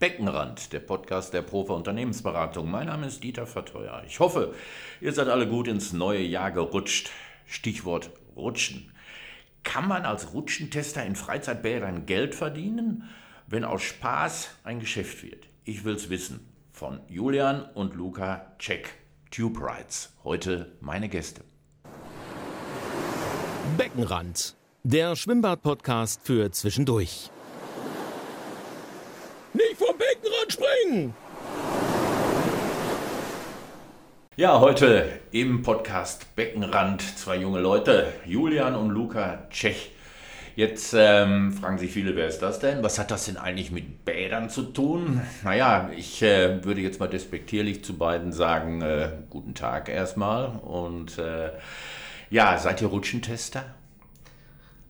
Beckenrand, der Podcast der Profi Unternehmensberatung. Mein Name ist Dieter Verteuer. Ich hoffe, ihr seid alle gut ins neue Jahr gerutscht. Stichwort Rutschen. Kann man als Rutschentester in Freizeitbädern Geld verdienen, wenn aus Spaß ein Geschäft wird? Ich will's wissen. Von Julian und Luca Check. Tube Rides. Heute meine Gäste. Beckenrand. Der Schwimmbad-Podcast für zwischendurch. Nicht vom Beckenrand springen! Ja, heute im Podcast Beckenrand zwei junge Leute, Julian und Luca Tschech. Jetzt ähm, fragen sich viele, wer ist das denn? Was hat das denn eigentlich mit Bädern zu tun? Naja, ich äh, würde jetzt mal despektierlich zu beiden sagen, äh, guten Tag erstmal. Und äh, ja, seid ihr Rutschentester?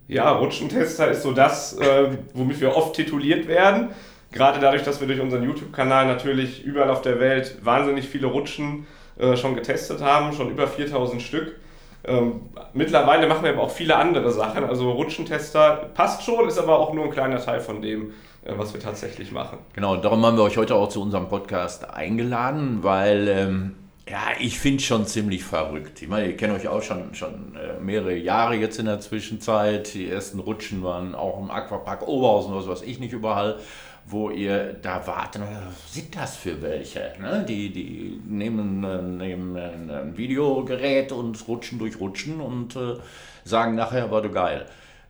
Ja, Rutschentester ist so das, äh, womit wir oft tituliert werden. Gerade dadurch, dass wir durch unseren YouTube-Kanal natürlich überall auf der Welt wahnsinnig viele Rutschen äh, schon getestet haben, schon über 4000 Stück. Ähm, mittlerweile machen wir aber auch viele andere Sachen. Also Rutschentester passt schon, ist aber auch nur ein kleiner Teil von dem, äh, was wir tatsächlich machen. Genau, darum haben wir euch heute auch zu unserem Podcast eingeladen, weil ähm, ja, ich finde schon ziemlich verrückt. Ich meine, ihr kennt euch auch schon, schon äh, mehrere Jahre jetzt in der Zwischenzeit. Die ersten Rutschen waren auch im Aquapark Oberhausen was weiß ich nicht überall wo ihr da wart. Was sind das für welche? Ne? Die, die nehmen, äh, nehmen ein Videogerät und rutschen durch Rutschen und äh, sagen nachher, war du geil.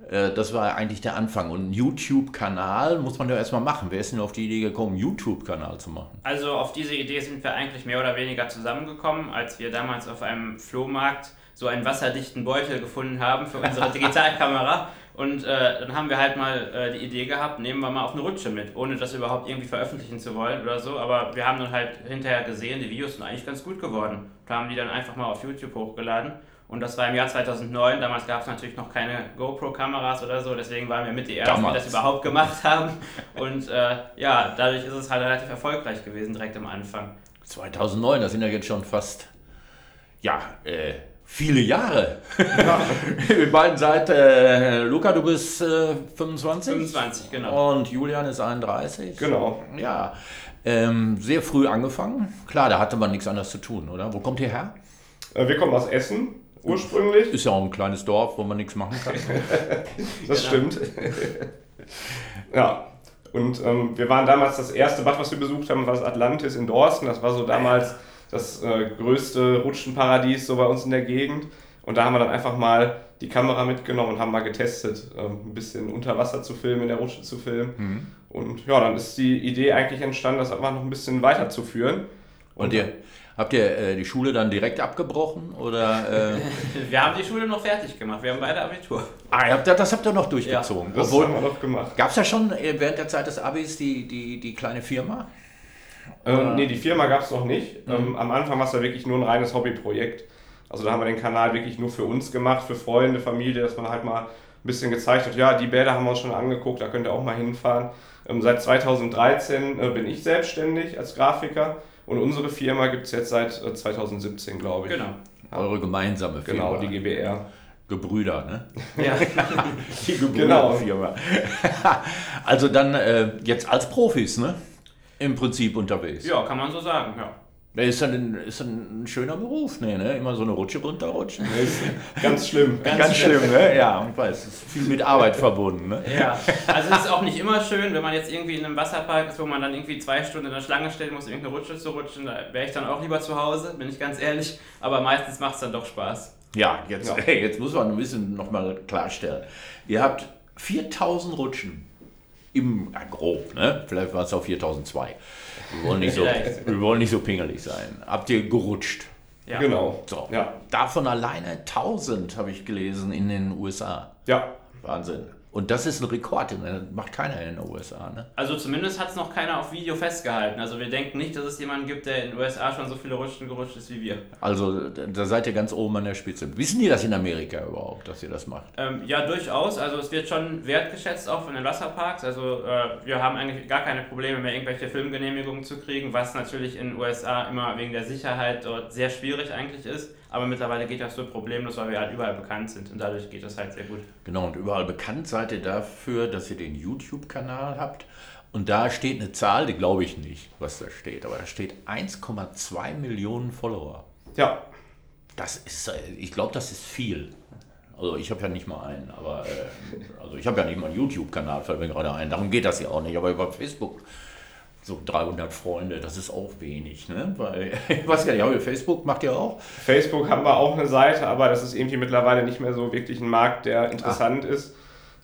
Äh, das war eigentlich der Anfang. Und einen YouTube-Kanal muss man ja erstmal machen. Wer ist denn auf die Idee gekommen, einen YouTube-Kanal zu machen? Also auf diese Idee sind wir eigentlich mehr oder weniger zusammengekommen, als wir damals auf einem Flohmarkt so einen wasserdichten Beutel gefunden haben für unsere Digitalkamera. Und äh, dann haben wir halt mal äh, die Idee gehabt, nehmen wir mal auf eine Rutsche mit, ohne das überhaupt irgendwie veröffentlichen zu wollen oder so. Aber wir haben dann halt hinterher gesehen, die Videos sind eigentlich ganz gut geworden. Da haben die dann einfach mal auf YouTube hochgeladen. Und das war im Jahr 2009. Damals gab es natürlich noch keine GoPro-Kameras oder so. Deswegen waren wir mit die Ersten, Damals. die das überhaupt gemacht haben. Und äh, ja, dadurch ist es halt relativ erfolgreich gewesen, direkt am Anfang. 2009, das sind ja jetzt schon fast, ja, äh, viele Jahre. Ja. Wir beiden seid, äh, Luca, du bist äh, 25? 25, genau. Und Julian ist 31. Genau. Ja, ähm, sehr früh angefangen. Klar, da hatte man nichts anderes zu tun, oder? Wo kommt ihr her? Äh, wir kommen aus Essen ursprünglich. Ist ja auch ein kleines Dorf, wo man nichts machen kann. das genau. stimmt. ja. Und ähm, wir waren damals das erste Bad, was wir besucht haben, war das Atlantis in Dorsten. Das war so damals das äh, größte Rutschenparadies so bei uns in der Gegend. Und da haben wir dann einfach mal die Kamera mitgenommen und haben mal getestet, äh, ein bisschen unter Wasser zu filmen, in der Rutsche zu filmen. Mhm. Und ja, dann ist die Idee eigentlich entstanden, das einfach noch ein bisschen weiterzuführen. Und, und ihr, habt ihr äh, die Schule dann direkt abgebrochen? Oder, äh? wir haben die Schule noch fertig gemacht, wir haben beide Abitur. Ah, ihr habt, das habt ihr noch durchgezogen? Ja, das Obwohl, haben wir noch gemacht. Gab es ja schon äh, während der Zeit des Abis die, die, die kleine Firma? Ähm, nee, die Firma gab es noch nicht. Mhm. Ähm, am Anfang war es ja wirklich nur ein reines Hobbyprojekt. Also da haben wir den Kanal wirklich nur für uns gemacht, für Freunde, Familie, dass man halt mal ein bisschen gezeigt hat, ja, die Bäder haben wir uns schon angeguckt, da könnt ihr auch mal hinfahren. Ähm, seit 2013 äh, bin ich selbstständig als Grafiker und unsere Firma gibt es jetzt seit äh, 2017, glaube ich. Genau. Eure gemeinsame Firma. Genau, die GBR. Gebrüder, ne? Ja. die Gebrüder-Firma. Genau. also dann äh, jetzt als Profis, ne? Im Prinzip unterwegs. Ja, kann man so sagen, ja. Ist dann, ein, ist dann ein schöner Beruf, ne, ne? Immer so eine Rutsche runterrutschen. ganz schlimm. Ganz, ganz schlimm, schlimm, ne? Ja, ich weiß, es ist viel mit Arbeit verbunden, ne? Ja, also es ist auch nicht immer schön, wenn man jetzt irgendwie in einem Wasserpark ist, wo man dann irgendwie zwei Stunden in der Schlange stehen muss, irgendeine Rutsche zu rutschen, da wäre ich dann auch lieber zu Hause, bin ich ganz ehrlich. Aber meistens macht es dann doch Spaß. Ja, jetzt, ja. Hey, jetzt muss man ein bisschen nochmal klarstellen. Ihr habt 4000 Rutschen im, ja, grob, ne? vielleicht war es auch 4002. Wir wollen, nicht so, wir wollen nicht so pingelig sein. Habt ihr gerutscht? Ja. Genau. So. Ja. Davon alleine 1000 habe ich gelesen in den USA. Ja. Wahnsinn. Und das ist ein Rekord, den macht keiner in den USA. Ne? Also zumindest hat es noch keiner auf Video festgehalten. Also wir denken nicht, dass es jemanden gibt, der in den USA schon so viele Rutschen gerutscht ist wie wir. Also da seid ihr ganz oben an der Spitze. Wissen die das in Amerika überhaupt, dass ihr das macht? Ähm, ja, durchaus. Also es wird schon wertgeschätzt auch von den Wasserparks. Also äh, wir haben eigentlich gar keine Probleme mehr, irgendwelche Filmgenehmigungen zu kriegen, was natürlich in den USA immer wegen der Sicherheit dort sehr schwierig eigentlich ist. Aber mittlerweile geht das so problemlos, weil wir halt überall bekannt sind und dadurch geht das halt sehr gut. Genau, und überall bekannt seid ihr dafür, dass ihr den YouTube-Kanal habt Und da steht eine Zahl, die glaube ich nicht, was da steht, aber da steht 1,2 Millionen Follower. Ja. Das ist, äh, ich glaube, das ist viel. Also ich habe ja nicht mal einen, aber äh, also ich habe ja nicht mal einen YouTube-Kanal, fällt mir gerade ein. Darum geht das ja auch nicht. Aber über Facebook so 300 Freunde, das ist auch wenig, ne? Weil, ich weiß gar nicht, aber Facebook macht ja auch. Facebook haben wir auch eine Seite, aber das ist irgendwie mittlerweile nicht mehr so wirklich ein Markt, der interessant Ach. ist.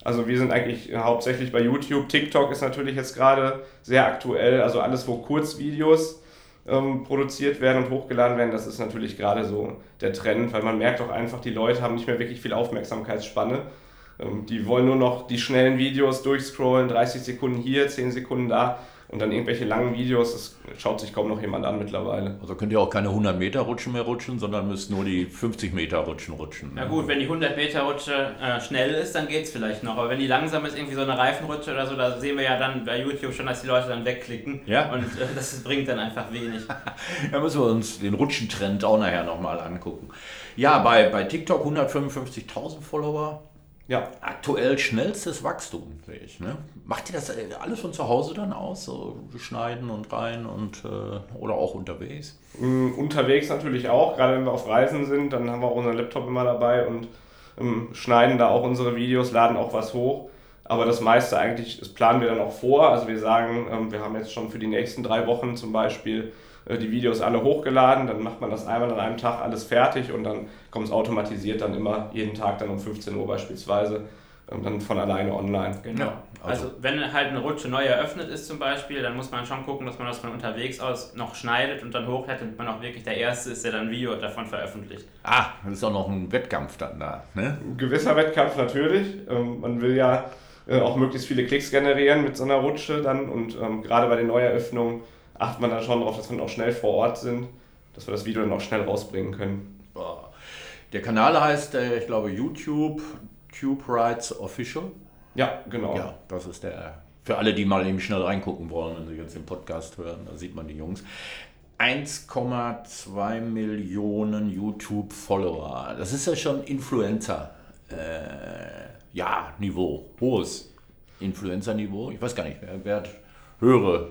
Also wir sind eigentlich hauptsächlich bei YouTube. TikTok ist natürlich jetzt gerade sehr aktuell. Also alles, wo Kurzvideos ähm, produziert werden und hochgeladen werden, das ist natürlich gerade so der Trend, weil man merkt auch einfach, die Leute haben nicht mehr wirklich viel Aufmerksamkeitsspanne. Ähm, die wollen nur noch die schnellen Videos durchscrollen, 30 Sekunden hier, 10 Sekunden da und dann irgendwelche langen Videos, das schaut sich kaum noch jemand an mittlerweile. Also könnt ihr auch keine 100 Meter Rutschen mehr rutschen, sondern müsst nur die 50 Meter Rutschen rutschen. Na gut, wenn die 100 Meter Rutsche äh, schnell ist, dann geht es vielleicht noch. Aber wenn die langsam ist, irgendwie so eine Reifenrutsche oder so, da sehen wir ja dann bei YouTube schon, dass die Leute dann wegklicken. Ja. Und äh, das bringt dann einfach wenig. da müssen wir uns den Rutschentrend auch nachher nochmal angucken. Ja, bei, bei TikTok 155.000 Follower. Ja. Aktuell schnellstes Wachstum, sehe ich. Ne? Macht ihr das äh, alles von zu Hause dann aus? So schneiden und rein und äh, oder auch unterwegs? Mm, unterwegs natürlich auch, gerade wenn wir auf Reisen sind, dann haben wir auch unseren Laptop immer dabei und ähm, schneiden da auch unsere Videos, laden auch was hoch. Aber das meiste eigentlich, das planen wir dann auch vor. Also wir sagen, ähm, wir haben jetzt schon für die nächsten drei Wochen zum Beispiel äh, die Videos alle hochgeladen, dann macht man das einmal an einem Tag alles fertig und dann kommt es automatisiert dann immer jeden Tag dann um 15 Uhr beispielsweise ähm, dann von alleine online. Genau. Also, also, wenn halt eine Rutsche neu eröffnet ist zum Beispiel, dann muss man schon gucken, dass man das von unterwegs aus noch schneidet und dann hochlädt und man auch wirklich der Erste ist, der dann ein Video davon veröffentlicht. Ah, das ist auch noch ein Wettkampf dann da. Ne? Ein gewisser Wettkampf natürlich. Ähm, man will ja äh, auch möglichst viele Klicks generieren mit so einer Rutsche dann und ähm, gerade bei den Neueröffnungen achtet man dann schon darauf, dass wir auch schnell vor Ort sind, dass wir das Video dann auch schnell rausbringen können. Der Kanal heißt, äh, ich glaube, YouTube, Tube Rights Official. Ja, genau. Ja, das ist der. Für alle, die mal eben schnell reingucken wollen, wenn sie jetzt den Podcast hören, da sieht man die Jungs. 1,2 Millionen YouTube-Follower. Das ist ja schon Influencer. Äh, ja, Niveau. Hohes Influencer-Niveau. Ich weiß gar nicht, wer, wer hat höhere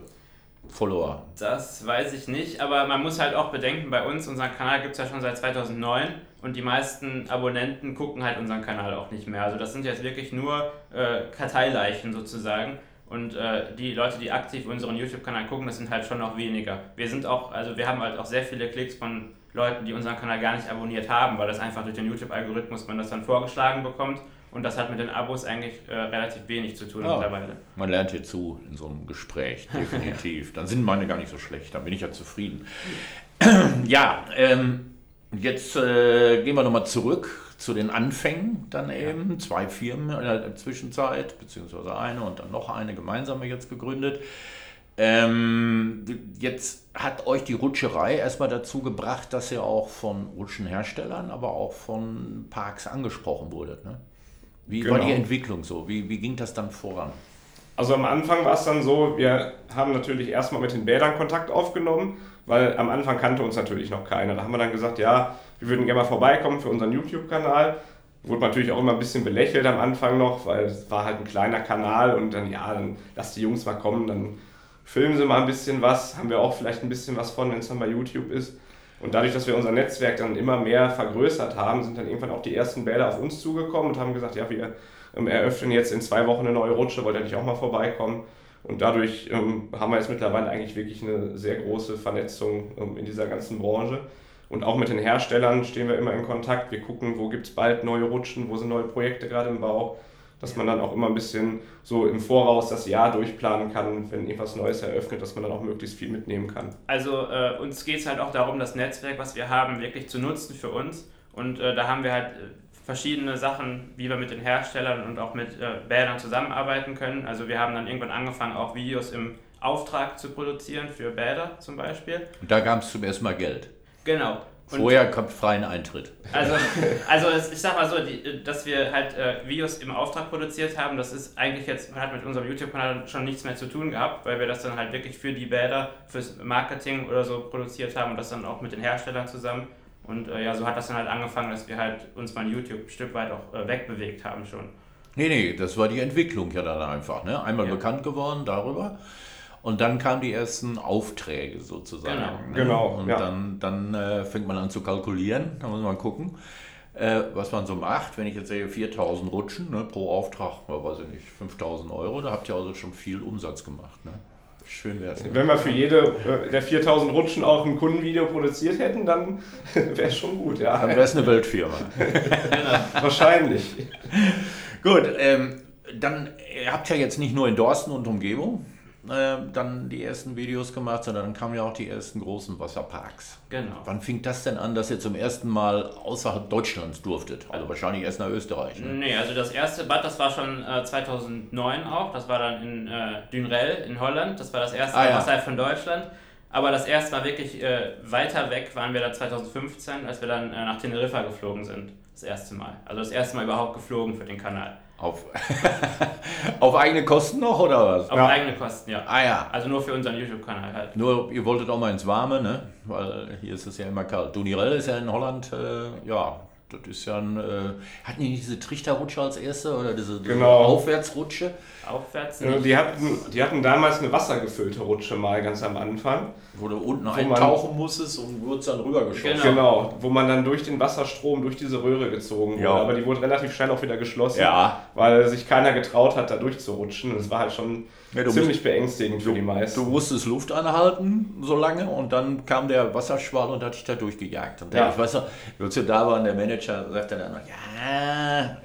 Follower? Das weiß ich nicht, aber man muss halt auch bedenken, bei uns, unseren Kanal gibt es ja schon seit 2009 und die meisten Abonnenten gucken halt unseren Kanal auch nicht mehr. Also das sind jetzt wirklich nur äh, Karteileichen sozusagen. Und äh, die Leute, die aktiv unseren YouTube-Kanal gucken, das sind halt schon noch weniger. Wir sind auch, also wir haben halt auch sehr viele Klicks von Leuten, die unseren Kanal gar nicht abonniert haben, weil das einfach durch den YouTube-Algorithmus man das dann vorgeschlagen bekommt. Und das hat mit den Abos eigentlich äh, relativ wenig zu tun ja, mittlerweile. Man lernt hier zu in so einem Gespräch, definitiv. dann sind meine gar nicht so schlecht, dann bin ich ja zufrieden. ja, ähm, jetzt äh, gehen wir nochmal zurück zu den Anfängen dann eben. Ja. Zwei Firmen in der Zwischenzeit, beziehungsweise eine und dann noch eine gemeinsame jetzt gegründet. Ähm, jetzt hat euch die Rutscherei erstmal dazu gebracht, dass ihr auch von Rutschenherstellern, aber auch von Parks angesprochen wurdet. Ne? Wie genau. war die Entwicklung so? Wie, wie ging das dann voran? Also am Anfang war es dann so, wir haben natürlich erstmal mit den Bädern Kontakt aufgenommen, weil am Anfang kannte uns natürlich noch keiner. Da haben wir dann gesagt, ja, wir würden gerne mal vorbeikommen für unseren YouTube-Kanal. Wurde natürlich auch immer ein bisschen belächelt am Anfang noch, weil es war halt ein kleiner Kanal und dann, ja, dann lass die Jungs mal kommen, dann filmen sie mal ein bisschen was, haben wir auch vielleicht ein bisschen was von, wenn es dann bei YouTube ist. Und dadurch, dass wir unser Netzwerk dann immer mehr vergrößert haben, sind dann irgendwann auch die ersten Bäder auf uns zugekommen und haben gesagt, ja, wir ähm, eröffnen jetzt in zwei Wochen eine neue Rutsche, wollt ihr nicht auch mal vorbeikommen? Und dadurch ähm, haben wir jetzt mittlerweile eigentlich wirklich eine sehr große Vernetzung ähm, in dieser ganzen Branche. Und auch mit den Herstellern stehen wir immer in Kontakt. Wir gucken, wo gibt es bald neue Rutschen, wo sind neue Projekte gerade im Bau dass man dann auch immer ein bisschen so im Voraus das Jahr durchplanen kann, wenn irgendwas Neues eröffnet, dass man dann auch möglichst viel mitnehmen kann. Also äh, uns geht es halt auch darum, das Netzwerk, was wir haben, wirklich zu nutzen für uns. Und äh, da haben wir halt äh, verschiedene Sachen, wie wir mit den Herstellern und auch mit äh, Bädern zusammenarbeiten können. Also wir haben dann irgendwann angefangen, auch Videos im Auftrag zu produzieren für Bäder zum Beispiel. Und da gab es zum ersten Mal Geld. Genau. Und Vorher kommt freien Eintritt. Also, also ich sag mal so, die, dass wir halt äh, Videos im Auftrag produziert haben, das ist eigentlich jetzt, hat mit unserem YouTube-Kanal schon nichts mehr zu tun gehabt, weil wir das dann halt wirklich für die Bäder, fürs Marketing oder so produziert haben und das dann auch mit den Herstellern zusammen. Und äh, ja, so hat das dann halt angefangen, dass wir halt uns mal YouTube ein Stück weit auch äh, wegbewegt haben schon. Nee, nee, das war die Entwicklung ja dann einfach. Ne? Einmal Ja. bekannt geworden darüber. Und dann kamen die ersten Aufträge sozusagen. Genau. Ne? Genau, Und ja. dann, dann äh, fängt man an zu kalkulieren. Da muss man gucken, äh, was man so macht. Wenn ich jetzt sehe, 4000 Rutschen ne, pro Auftrag, weiß ich nicht, 5000 Euro, da habt ihr also schon viel Umsatz gemacht. Ne? Schön wär's. Ne? Wenn wir für jede äh, der 4000 Rutschen auch ein Kundenvideo produziert hätten, dann wäre es schon gut, ja. Dann wäre es eine Weltfirma. Wahrscheinlich. Gut, ähm, dann ihr habt ja jetzt nicht nur in Dorsten und Umgebung äh, dann die ersten Videos gemacht, sondern dann kamen ja auch die ersten großen Wasserparks. Genau. Wann fing das denn an, dass ihr zum ersten Mal außerhalb Deutschlands durftet? Also wahrscheinlich erst nach Österreich. Ne? Nee, also das erste Bad, das war schon äh, 2009 auch. Das war dann in äh, Dünrell in Holland. Das war das erste Ah, ja. außerhalb von Deutschland. Aber das erste Mal wirklich äh, weiter weg waren wir da 2015, als wir dann äh, nach Teneriffa geflogen sind. Das erste Mal. Also das erste Mal überhaupt geflogen für den Kanal. Auf, auf eigene Kosten noch oder was? Auf Ja. eigene Kosten, ja. Ah ja. Also nur für unseren YouTube-Kanal halt. Nur, ihr wolltet auch mal ins Warme, ne? Weil hier ist es ja immer kalt. Dunirell ist ja in Holland, äh, ja, das ist ja ein. Äh, hatten die nicht diese Trichterrutsche als erste oder diese, diese Genau. Aufwärtsrutsche? Aufwärts Äh, nicht. Die hatten, die hatten damals eine wassergefüllte Rutsche mal ganz am Anfang. Wo du unten man- eintauchen musstest und wurdest dann rübergeschossen. Genau. Genau, wo man dann durch den Wasserstrom, durch diese Röhre gezogen wurde. Ja. Aber die wurde relativ schnell auch wieder geschlossen, Ja. weil sich keiner getraut hat, da durchzurutschen. Und es war halt schon Ja, du ziemlich beängstigend für die Du meisten. musstest Luft anhalten so lange und dann kam der Wasserschwall und hat dich da durchgejagt. Und der, Ja. ich weiß noch, als wir da waren, der Manager sagte dann noch, ja,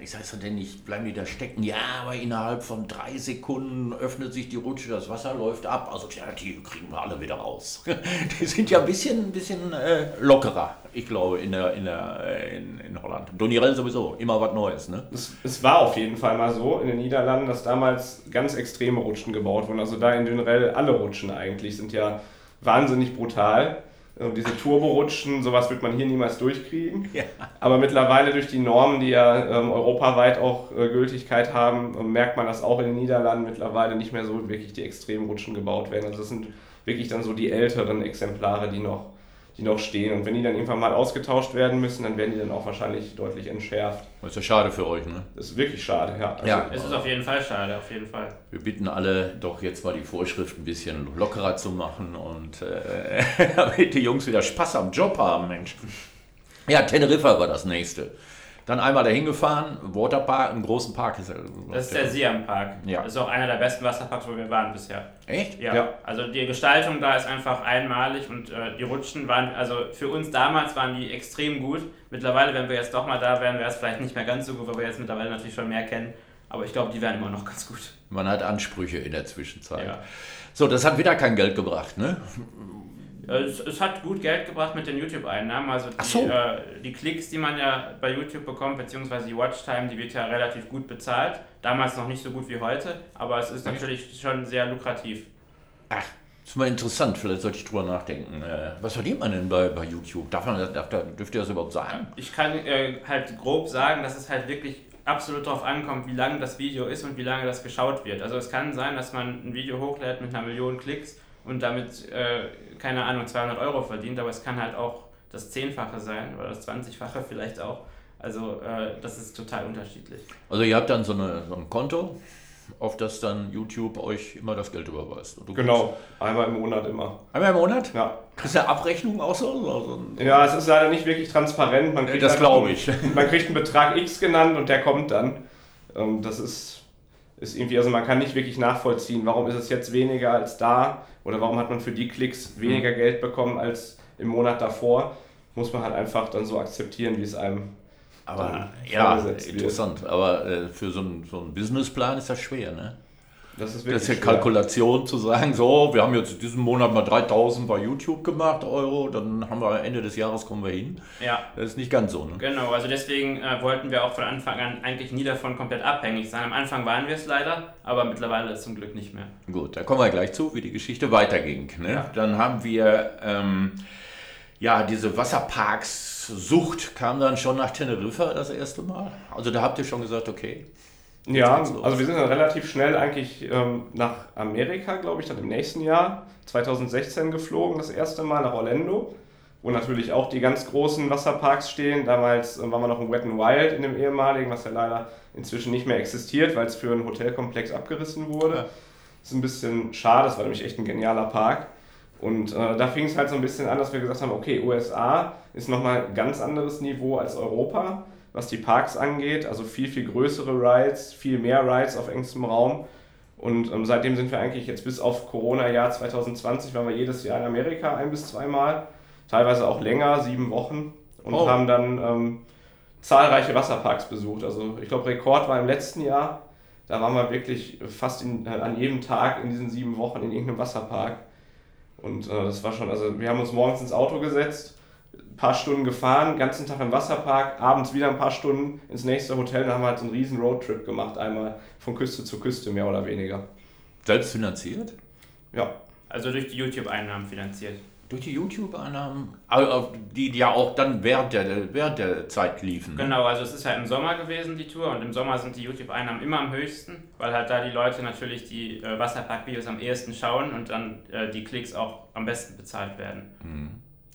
ich sag so denn nicht, bleiben die da stecken? Ja, aber innerhalb von drei Sekunden öffnet sich die Rutsche, das Wasser läuft ab. Also tja, die kriegen wir alle wieder raus. Die sind ja ein bisschen, ein bisschen äh, lockerer, ich glaube, in, der, in, der, äh, in, in Holland. Donirell sowieso, immer was Neues, ne? Es, es war auf jeden Fall mal so in den Niederlanden, dass damals ganz extreme Rutschen gebaut wurden. Also da in Dünrell alle Rutschen eigentlich sind ja wahnsinnig brutal. Und diese Turborutschen, sowas wird man hier niemals durchkriegen. Ja. Aber mittlerweile durch die Normen, die ja ähm, europaweit auch äh, Gültigkeit haben, äh, merkt man, dass auch in den Niederlanden mittlerweile nicht mehr so wirklich die extremen Rutschen gebaut werden. Also das sind wirklich dann so die älteren Exemplare, die noch, die noch stehen. Und wenn die dann irgendwann mal ausgetauscht werden müssen, dann werden die dann auch wahrscheinlich deutlich entschärft. Das ist ja schade für euch, ne? Das ist wirklich schade, ja. Also, Ja. Es ist auf jeden Fall schade, auf jeden Fall. Wir bitten alle, doch jetzt mal die Vorschrift ein bisschen lockerer zu machen und äh, damit die Jungs wieder Spaß am Job haben, Mensch. Ja, Teneriffa war das nächste. Dann einmal dahin gefahren, Waterpark, einen großen Park ist Das ist der Siam Park. Ja. Das ist auch einer der besten Wasserparks, wo wir waren bisher. Echt? Ja. Ja. Also die Gestaltung da ist einfach einmalig und äh, die Rutschen waren, also für uns damals waren die extrem gut. Mittlerweile, wenn wir jetzt doch mal da wären, wäre es vielleicht nicht mehr ganz so gut, weil wir jetzt mittlerweile natürlich schon mehr kennen. Aber ich glaube, die wären immer noch ganz gut. Man hat Ansprüche in der Zwischenzeit. Ja. So, das hat wieder kein Geld gebracht, ne? Äh, Es, es hat gut Geld gebracht mit den YouTube-Einnahmen. Also die, so. äh, die Klicks, die man ja bei YouTube bekommt, beziehungsweise die Watchtime, die wird ja relativ gut bezahlt. Damals noch nicht so gut wie heute, aber es ist natürlich schon sehr lukrativ. Ach, ist mal interessant, vielleicht sollte ich drüber nachdenken. Äh, was verdient man denn bei, bei YouTube? Darf man, darf, dürft ihr das überhaupt sagen? Ich kann äh, halt grob sagen, dass es halt wirklich absolut darauf ankommt, wie lang das Video ist und wie lange das geschaut wird. Also es kann sein, dass man ein Video hochlädt mit einer Million Klicks und damit, äh, keine Ahnung, 200 Euro verdient, aber es kann halt auch das Zehnfache sein oder das 20-fache vielleicht auch. Also äh, das ist total unterschiedlich. Also ihr habt dann so, eine, so ein Konto, auf das dann YouTube euch immer das Geld überweist. Und du Genau, einmal im Monat immer. Einmal im Monat? Ja. Kriegst du eine Abrechnung auch so? Also, ja, es ist leider nicht wirklich transparent. Man kriegt das glaube ich. Man kriegt einen Betrag X genannt und der kommt dann. Ähm, Das ist, ist irgendwie, also man kann nicht wirklich nachvollziehen, warum ist es jetzt weniger als da oder warum hat man für die Klicks Mhm. weniger Geld bekommen als im Monat davor. Muss man halt einfach dann so akzeptieren, wie es einem. Aber ja, vorgesetzt wird. interessant. Aber äh, für so einen, so einen Businessplan ist das schwer, ne? Das ist Das ist ja schwer. Kalkulation zu sagen, so, wir haben jetzt diesen Monat mal 3000 bei YouTube gemacht, Euro, dann haben wir Ende des Jahres kommen wir hin. Ja, Das ist nicht ganz so, ne? genau. Also deswegen äh, wollten wir auch von Anfang an eigentlich nie davon komplett abhängig sein. Am Anfang waren wir es leider, aber mittlerweile ist zum Glück nicht mehr. Gut, da kommen wir gleich zu, wie die Geschichte weiterging. Ne? Ja. Dann haben wir, ähm, ja, diese Wasserparks-Sucht kam dann schon nach Teneriffa das erste Mal. Also da habt ihr schon gesagt, okay. Ja, also wir sind dann relativ schnell eigentlich ähm, nach Amerika, glaube ich, dann im nächsten Jahr, 2016 geflogen, das erste Mal nach Orlando. wo natürlich auch die ganz großen Wasserparks stehen. Damals äh, waren wir noch im Wet n Wild in dem ehemaligen, was ja leider inzwischen nicht mehr existiert, weil es für einen Hotelkomplex abgerissen wurde. Ja. Das ist ein bisschen schade, das war nämlich echt ein genialer Park. Und äh, da fing es halt so ein bisschen an, dass wir gesagt haben, okay, USA ist nochmal ein ganz anderes Niveau als Europa, was die Parks angeht. Also viel, viel größere Rides, viel mehr Rides auf engstem Raum. Und ähm, seitdem sind wir eigentlich jetzt bis auf Corona-Jahr 2020, waren wir jedes Jahr in Amerika ein bis zweimal, teilweise auch länger, sieben Wochen. Und oh. haben dann ähm, zahlreiche Wasserparks besucht. Also ich glaube, Rekord war im letzten Jahr. Da waren wir wirklich fast in, äh, an jedem Tag in diesen sieben Wochen in irgendeinem Wasserpark. Und äh, das war schon, also wir haben uns morgens ins Auto gesetzt, paar Stunden gefahren, ganzen Tag im Wasserpark, abends wieder ein paar Stunden ins nächste Hotel, dann haben wir halt so einen riesen Roadtrip gemacht, einmal von Küste zu Küste, mehr oder weniger. Selbst finanziert? Ja. Also durch die YouTube-Einnahmen finanziert durch die YouTube-Einnahmen, die ja auch dann während der, während der Zeit liefen. Genau, also es ist halt im Sommer gewesen, die Tour, und im Sommer sind die YouTube-Einnahmen immer am höchsten, weil halt da die Leute natürlich die äh, Wasserpark-Videos am ehesten schauen und dann äh, die Klicks auch am besten bezahlt werden. Mhm.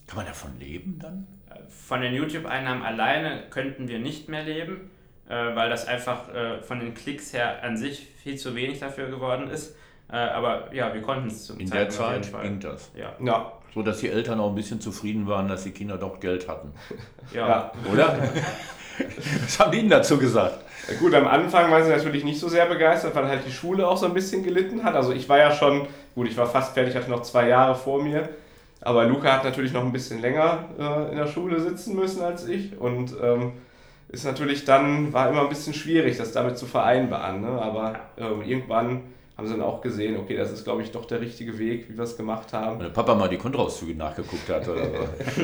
Kann man davon leben dann? Von den YouTube-Einnahmen alleine könnten wir nicht mehr leben, äh, weil das einfach äh, von den Klicks her an sich viel zu wenig dafür geworden ist. Äh, aber ja, wir konnten es zum In der Zeit ging das. Ja. ja. So dass die Eltern auch ein bisschen zufrieden waren, dass die Kinder doch Geld hatten. Ja. ja. Oder? Was haben die Ihnen dazu gesagt? Ja, gut, am Anfang waren sie natürlich nicht so sehr begeistert, weil halt die Schule auch so ein bisschen gelitten hat. Also ich war ja schon, gut, ich war fast fertig, hatte noch zwei Jahre vor mir. Aber Luca hat natürlich noch ein bisschen länger äh, in der Schule sitzen müssen als ich. Und ähm, ist natürlich dann, war immer ein bisschen schwierig, das damit zu vereinbaren. Ne? Aber äh, irgendwann haben sie dann auch gesehen, okay, das ist, glaube ich, doch der richtige Weg, wie wir es gemacht haben. Wenn der Papa mal die Kontoauszüge nachgeguckt hat oder so.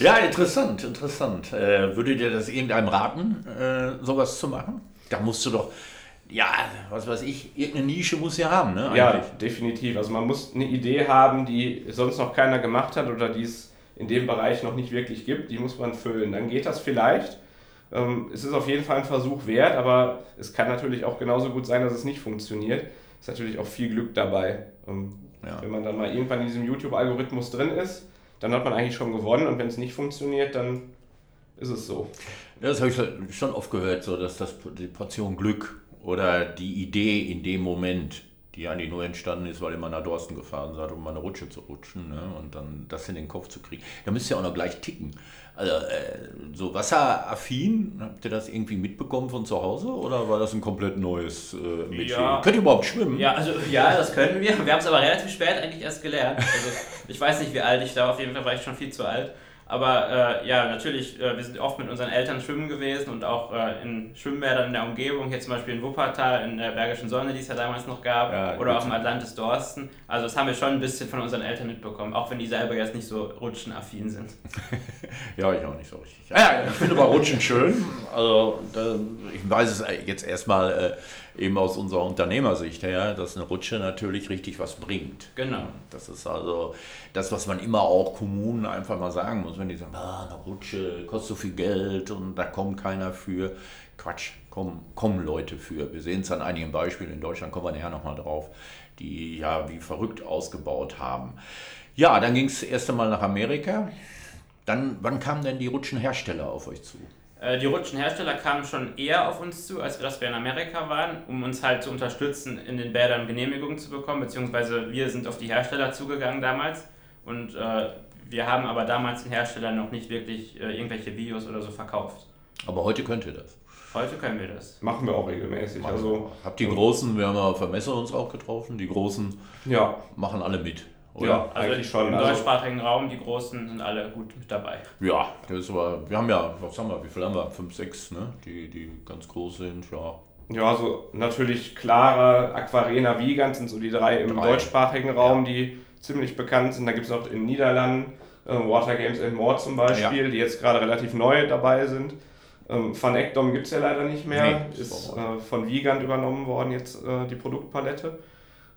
ja, interessant, interessant. Äh, würde dir das irgendeinem raten, äh, sowas zu machen? Da musst du doch, ja, was weiß ich, irgendeine Nische muss ja haben, ne? Eigentlich. Ja, definitiv. Also man muss eine Idee haben, die sonst noch keiner gemacht hat oder die es in dem Bereich noch nicht wirklich gibt, die muss man füllen. Dann geht das vielleicht. Ähm, es ist auf jeden Fall ein Versuch wert, aber es kann natürlich auch genauso gut sein, dass es nicht funktioniert. Es ist natürlich auch viel Glück dabei. Ähm, ja. Wenn man dann mal irgendwann in diesem YouTube-Algorithmus drin ist, dann hat man eigentlich schon gewonnen und wenn es nicht funktioniert, dann ist es so. Ja, das habe ich schon oft gehört, so dass das die Portion Glück oder die Idee in dem Moment die eigentlich nur entstanden ist, weil ihr mal nach Dorsten gefahren seid, um mal eine Rutsche zu rutschen ne? und dann das in den Kopf zu kriegen. Da müsst ihr auch noch gleich ticken. Also äh, so wasseraffin, habt ihr das irgendwie mitbekommen von zu Hause oder war das ein komplett neues äh, Metier? Ja. Könnt ihr überhaupt schwimmen? Ja, also ja, das können wir. Wir haben es aber relativ spät eigentlich erst gelernt. Also ich weiß nicht, wie alt ich da, auf jeden Fall war ich schon viel zu alt. Aber äh, ja, natürlich, äh, wir sind oft mit unseren Eltern schwimmen gewesen und auch äh, in Schwimmbädern in der Umgebung, hier zum Beispiel in Wuppertal, in der Bergischen Sonne, die es ja damals noch gab, ja, oder auch im Atlantis Dorsten. Also das haben wir schon ein bisschen von unseren Eltern mitbekommen, auch wenn die selber jetzt nicht so rutschenaffin sind. ja, ich auch nicht so richtig. Ja, ich finde aber Rutschen schön. Also da, ich weiß es jetzt erstmal äh, eben aus unserer Unternehmersicht her, dass eine Rutsche natürlich richtig was bringt. Genau. Das ist also das, was man immer auch Kommunen einfach mal sagen muss, wenn die sagen, ah, eine Rutsche kostet so viel Geld und da kommt keiner für. Quatsch, kommen, kommen Leute für. Wir sehen es an einigen Beispielen in Deutschland, kommen wir nachher nochmal drauf, die ja wie verrückt ausgebaut haben. Ja, dann ging es das erste Mal nach Amerika. Dann, wann kamen denn die Rutschenhersteller auf euch zu? Äh, die Rutschenhersteller kamen schon eher auf uns zu, als wir das wir in Amerika waren, um uns halt zu unterstützen, in den Bädern Genehmigungen zu bekommen, beziehungsweise wir sind auf die Hersteller zugegangen damals und äh, wir haben aber damals den Herstellern noch nicht wirklich äh, irgendwelche Videos oder so verkauft. Aber heute könnt ihr das. Heute können wir das. Machen wir auch regelmäßig. Machen also habt die Großen, wir haben ja Messe uns auch getroffen, die Großen ja. machen alle mit. Oder? Ja, also eigentlich schon. Im also deutschsprachigen Raum, die Großen sind alle gut mit dabei. Ja, das war, wir haben ja, was haben wir, wie viel haben wir? Fünf, sechs, ne? die, die ganz groß sind, ja. Ja, also natürlich Clara, Aquarena, Wiegand sind so die drei im drei. deutschsprachigen Raum, ja. die ziemlich bekannt sind. Da gibt es auch in den Niederlanden äh, Water Games and More zum Beispiel, ja. die jetzt gerade relativ neu dabei sind. Ähm, Van Ekdom gibt es ja leider nicht mehr, nee, ist äh, von Wiegand übernommen worden jetzt äh, die Produktpalette.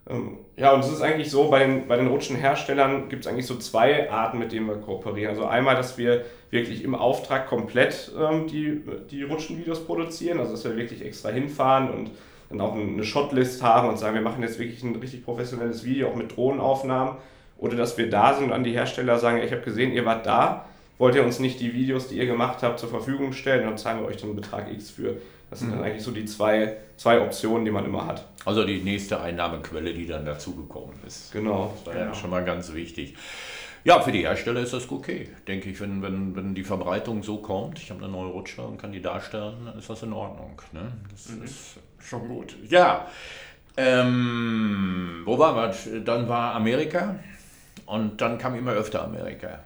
Ähm, ja, und es ist eigentlich so, bei den, bei den Rutschenherstellern gibt es eigentlich so zwei Arten, mit denen wir kooperieren. Also einmal, dass wir wirklich im Auftrag komplett ähm, die, die Rutschenvideos produzieren, also dass wir wirklich extra hinfahren und dann auch eine Shotlist haben und sagen, wir machen jetzt wirklich ein richtig professionelles Video, auch mit Drohnenaufnahmen oder dass wir da sind und an die Hersteller sagen, ich habe gesehen, ihr wart da, wollt ihr uns nicht die Videos, die ihr gemacht habt, zur Verfügung stellen, dann zahlen wir euch einen Betrag X für. Das sind dann eigentlich so die zwei, zwei Optionen, die man immer hat. Also die nächste Einnahmequelle, die dann dazugekommen ist. Genau. Das war ja schon mal ganz wichtig. Ja, für die Hersteller ist das okay, denke ich. Wenn, wenn, wenn die Verbreitung so kommt, ich habe eine neue Rutsche und kann die darstellen, dann ist das in Ordnung. Ne? Das ist schon gut. Ja, ähm, wo war was? Dann war Amerika und dann kam immer öfter Amerika.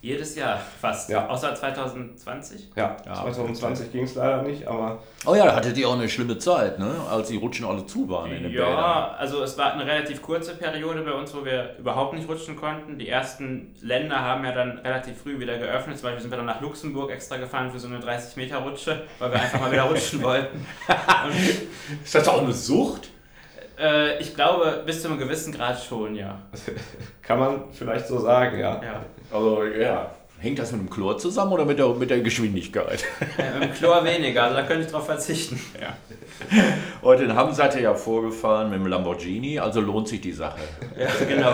Jedes Jahr fast. Ja. Außer 2020. Ja, Ja, 2020 ging es leider nicht, aber Oh ja, da hattet ihr auch eine schlimme Zeit, ne? als die Rutschen alle zu waren in den Bädern. Ja, also es war eine relativ kurze Periode bei uns, wo wir überhaupt nicht rutschen konnten. Die ersten Länder haben ja dann relativ früh wieder geöffnet. Zum Beispiel sind wir dann nach Luxemburg extra gefahren für so eine 30-Meter-Rutsche, weil wir einfach mal wieder rutschen wollten. Und, Ist das auch eine Sucht? äh, ich glaube, bis zu einem gewissen Grad schon, ja. kann man vielleicht so sagen, ja. ja. Also ja. Hängt das mit dem Chlor zusammen oder mit der, mit der Geschwindigkeit? Äh, Im Chlor weniger, also da könnte ich drauf verzichten. Ja. Heute in Hamm seid ihr ja vorgefahren mit dem Lamborghini, also lohnt sich die Sache. ja, genau.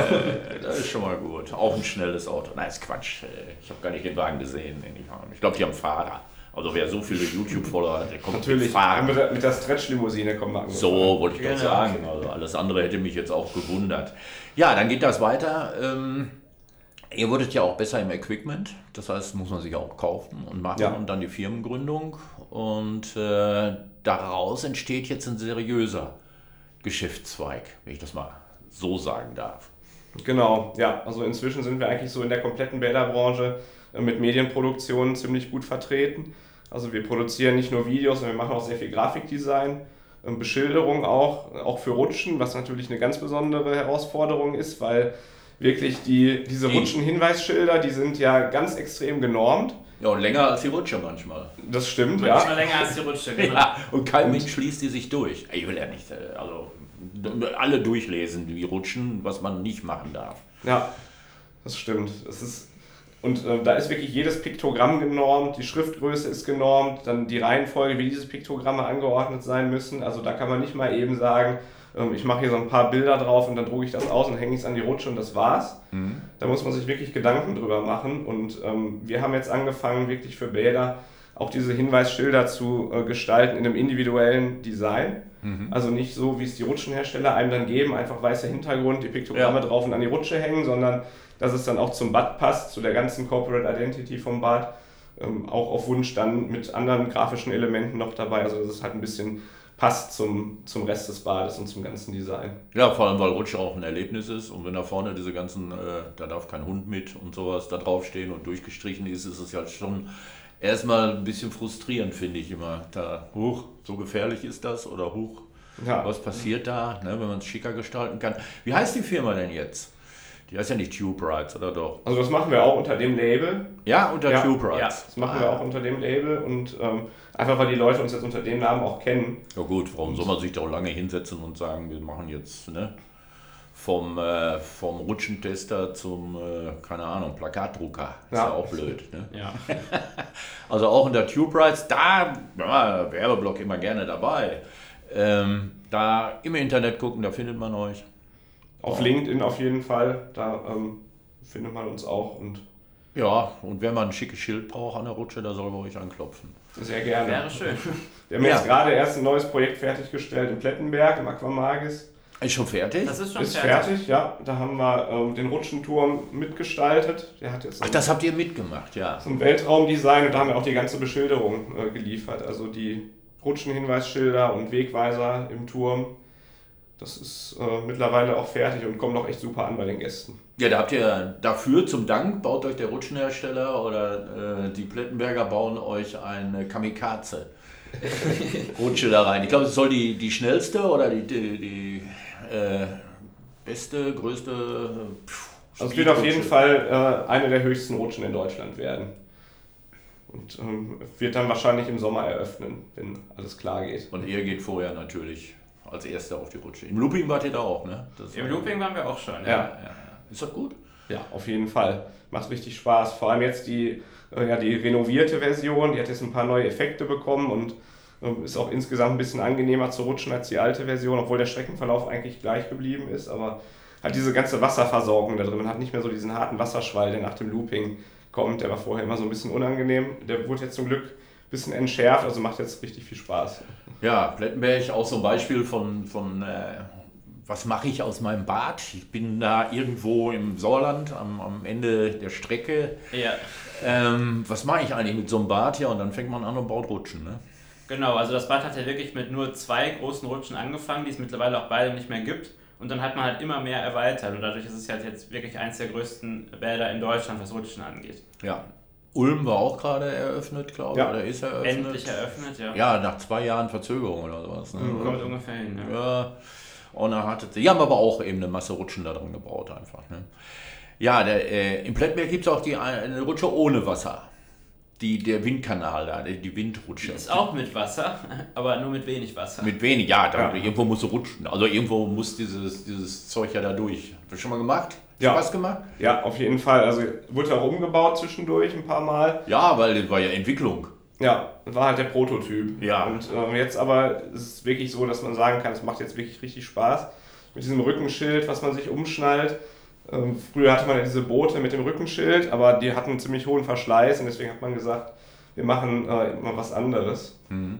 Das ist schon mal gut. Auch ein schnelles Auto. Nein, ist Quatsch. Ich habe gar nicht den Wagen gesehen. Ich glaube, die haben Fahrer. Also wer so viele YouTube-Follower hat, der kommt Natürlich, mit mit der, mit der Stretch-Limousine kommen wir angefahren. So wollte ich doch Genau. sagen. Also alles andere hätte mich jetzt auch gewundert. Ja, dann geht das weiter. Ähm, ihr wurdet ja auch besser im Equipment. Das heißt, muss man sich auch kaufen und machen Ja. und dann die Firmengründung. Und äh, daraus entsteht jetzt ein seriöser Geschäftszweig, wenn ich das mal so sagen darf. Genau, ja. Also inzwischen sind wir eigentlich so in der kompletten Bäderbranche äh, mit Medienproduktionen ziemlich gut vertreten. Also wir produzieren nicht nur Videos, sondern wir machen auch sehr viel Grafikdesign, ähm, Beschilderung auch, auch für Rutschen, was natürlich eine ganz besondere Herausforderung ist, weil wirklich die, diese Die- Rutschen-Hinweisschilder, die sind ja ganz extrem genormt. Ja, und länger als die Rutsche manchmal. Das stimmt, Manchmal ja. länger als die Rutsche, genau. Ja, und kein Mensch schließt die sich durch. Ich will ja nicht, äh, also alle durchlesen, die rutschen, was man nicht machen darf. Ja, das stimmt. Es ist, und äh, da ist wirklich jedes Piktogramm genormt, die Schriftgröße ist genormt, dann die Reihenfolge, wie diese Piktogramme angeordnet sein müssen. Also da kann man nicht mal eben sagen, ich mache hier so ein paar Bilder drauf und dann drucke ich das aus und hänge es an die Rutsche und das war's. Da muss man sich wirklich Gedanken drüber machen. Und ähm, wir haben jetzt angefangen, wirklich für Bäder auch diese Hinweisschilder zu äh, gestalten in einem individuellen Design. Also nicht so, wie es die Rutschenhersteller einem dann geben, einfach weißer Hintergrund, die Piktogramme Ja. drauf und an die Rutsche hängen, sondern dass es dann auch zum Bad passt, zu der ganzen Corporate Identity vom Bad. Ähm, auch auf Wunsch dann mit anderen grafischen Elementen noch dabei, also dass es halt ein bisschen passt zum, zum Rest des Bades und zum ganzen Design. Ja, vor allem, weil Rutsche auch ein Erlebnis ist und wenn da vorne diese ganzen, äh, da darf kein Hund mit und sowas da draufstehen und durchgestrichen ist, ist es ja schon erstmal ein bisschen frustrierend, finde ich immer. Da, huch, so gefährlich ist das oder huch, Ja. was passiert da, ne, wenn man es schicker gestalten kann. Wie heißt die Firma denn jetzt? Die heißt ja nicht Tube Rides, oder doch? Also das machen wir auch unter dem Label. Ja, unter Ja, Tube ja, Rides. Das machen wir auch unter dem Label und ähm, einfach weil die Leute uns jetzt unter dem Namen auch kennen. Ja gut, warum soll man sich da auch lange hinsetzen und sagen, wir machen jetzt ne, vom, äh, vom Rutschentester zum, äh, keine Ahnung, Plakatdrucker. Ist ja, Ja. auch blöd. Ne? Ja. Also auch unter Tube Rides, da, ja, Werbeblock immer gerne dabei. Ähm, da im Internet gucken, da findet man euch. Auf LinkedIn auf jeden Fall, da ähm, findet man uns auch und Ja, und wenn man ein schickes Schild braucht an der Rutsche, da soll man euch anklopfen. sehr gerne. Wäre schön. Wir haben Ja. jetzt gerade erst ein neues Projekt fertiggestellt in Plettenberg, im Aquamagis. Ist schon fertig? Das ist schon Ist fertig. fertig, ja. Da haben wir ähm, den Rutschenturm mitgestaltet. Der hat jetzt Ach, das habt ihr mitgemacht, ja. so ein Weltraumdesign und da haben wir auch die ganze Beschilderung äh, geliefert. Also die Rutschenhinweisschilder und Wegweiser im Turm. Das ist äh, mittlerweile auch fertig und kommt auch echt super an bei den Gästen. Ja, da habt ihr dafür zum Dank, baut euch der Rutschenhersteller oder äh, die Plettenberger bauen euch eine Kamikaze. Rutsche da rein. Ich glaube, es soll die, die schnellste oder die, die, die äh, beste, größte. Pff, Also es wird auf jeden. Fall äh, eine der höchsten Rutschen in Deutschland werden. Und ähm, wird dann wahrscheinlich im Sommer eröffnen, wenn alles klar geht. Und ihr geht vorher natürlich als Erster auf die Rutsche. Im Looping wart ihr da auch, ne? Das Im Looping waren wir auch schon. Ja. Ja. Ist das gut? Ja, auf jeden Fall. Macht richtig Spaß. Vor allem jetzt die, äh, ja, die renovierte Version, die hat jetzt ein paar neue Effekte bekommen und ähm, ist auch insgesamt ein bisschen angenehmer zu rutschen als die alte Version, obwohl der Streckenverlauf eigentlich gleich geblieben ist. Aber hat diese ganze Wasserversorgung da drin. Man hat nicht mehr so diesen harten Wasserschwall, der nach dem Looping kommt. Der war vorher immer so ein bisschen unangenehm. Der wurde jetzt zum Glück ein bisschen entschärft, also macht jetzt richtig viel Spaß. Ja, Plettenberg auch so ein Beispiel von, von äh, was mache ich aus meinem Bad? Ich bin da irgendwo im Sauerland am, am Ende der Strecke. Ja. Ähm, was mache ich eigentlich mit so einem Bad? Ja, und dann fängt man an und baut Rutschen. Ne? Genau, also das Bad hat ja wirklich mit nur zwei großen Rutschen angefangen, die es mittlerweile auch beide nicht mehr gibt. Und dann hat man halt immer mehr erweitert und dadurch ist es halt jetzt wirklich eins der größten Bäder in Deutschland, was Rutschen angeht. Ja. Ulm war auch gerade eröffnet, glaube ich, Ja. oder ist eröffnet. Endlich eröffnet, ja. Ja, nach zwei Jahren Verzögerung oder sowas. Ne? Kommt ungefähr hin, ja. Ja, und dann hatte sie, die haben aber auch eben eine Masse Rutschen da drin gebaut einfach. Ne? Ja, der, äh, im Plettenberg gibt es auch die, eine Rutsche ohne Wasser. Die, der Windkanal da, die die Windrutsche. Ist auch mit Wasser, aber nur mit wenig Wasser. Mit wenig, ja, da, Ja. irgendwo musst du rutschen. Also irgendwo muss dieses, dieses Zeug ja da durch. Hast du schon mal gemacht? Ja. Spaß gemacht? Ja, auf jeden Fall. Also wurde auch umgebaut zwischendurch ein paar Mal. Ja, weil das war ja Entwicklung. Ja, war halt der Prototyp. Ja. Und ähm, jetzt aber ist es wirklich so, dass man sagen kann, es macht jetzt wirklich richtig Spaß. Mit diesem Rückenschild, was man sich umschnallt. Ähm, früher hatte man ja diese Boote mit dem Rückenschild, aber die hatten einen ziemlich hohen Verschleiß und deswegen hat man gesagt, wir machen äh, mal was anderes.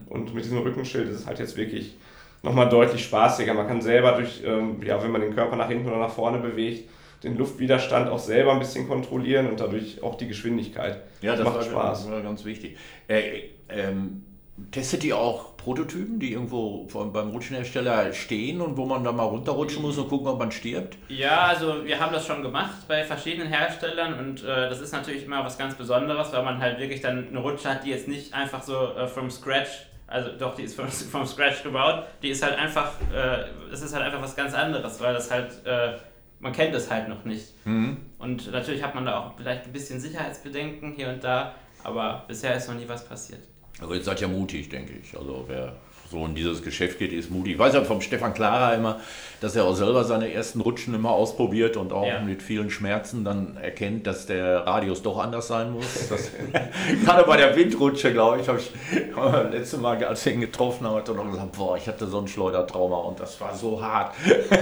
Und mit diesem Rückenschild ist es halt jetzt wirklich nochmal deutlich spaßiger. Man kann selber durch, ähm, ja, wenn man den Körper nach hinten oder nach vorne bewegt, den Luftwiderstand auch selber ein bisschen kontrollieren und dadurch auch die Geschwindigkeit. Ja, das macht war, Spaß. Das ganz wichtig. Äh, ähm, testet ihr auch Prototypen, die irgendwo von, beim Rutschenhersteller stehen und wo man da mal runterrutschen muss und gucken, ob man stirbt? Ja, also wir haben das schon gemacht bei verschiedenen Herstellern und äh, das ist natürlich immer was ganz Besonderes, weil man halt wirklich dann eine Rutsche hat, die jetzt nicht einfach so äh, from scratch, also doch, die ist from, from scratch gebaut, die ist halt einfach, äh, es ist halt einfach was ganz anderes, weil das halt, äh, man kennt es halt noch nicht. Und natürlich hat man da auch vielleicht ein bisschen Sicherheitsbedenken hier und da, aber bisher ist noch nie was passiert. Also ihr seid ja mutig, denke ich. Also wer so in dieses Geschäft geht, ist mutig. Ich weiß ja vom Stefan Klara immer, dass er auch selber seine ersten Rutschen immer ausprobiert und auch Ja. mit vielen Schmerzen dann erkennt, dass der Radius doch anders sein muss. Das, gerade bei der Windrutsche, glaube ich, habe ich letztes Mal, als wir ihn getroffen haben, hat er noch gesagt, boah, ich hatte so ein Schleudertrauma und das war so hart.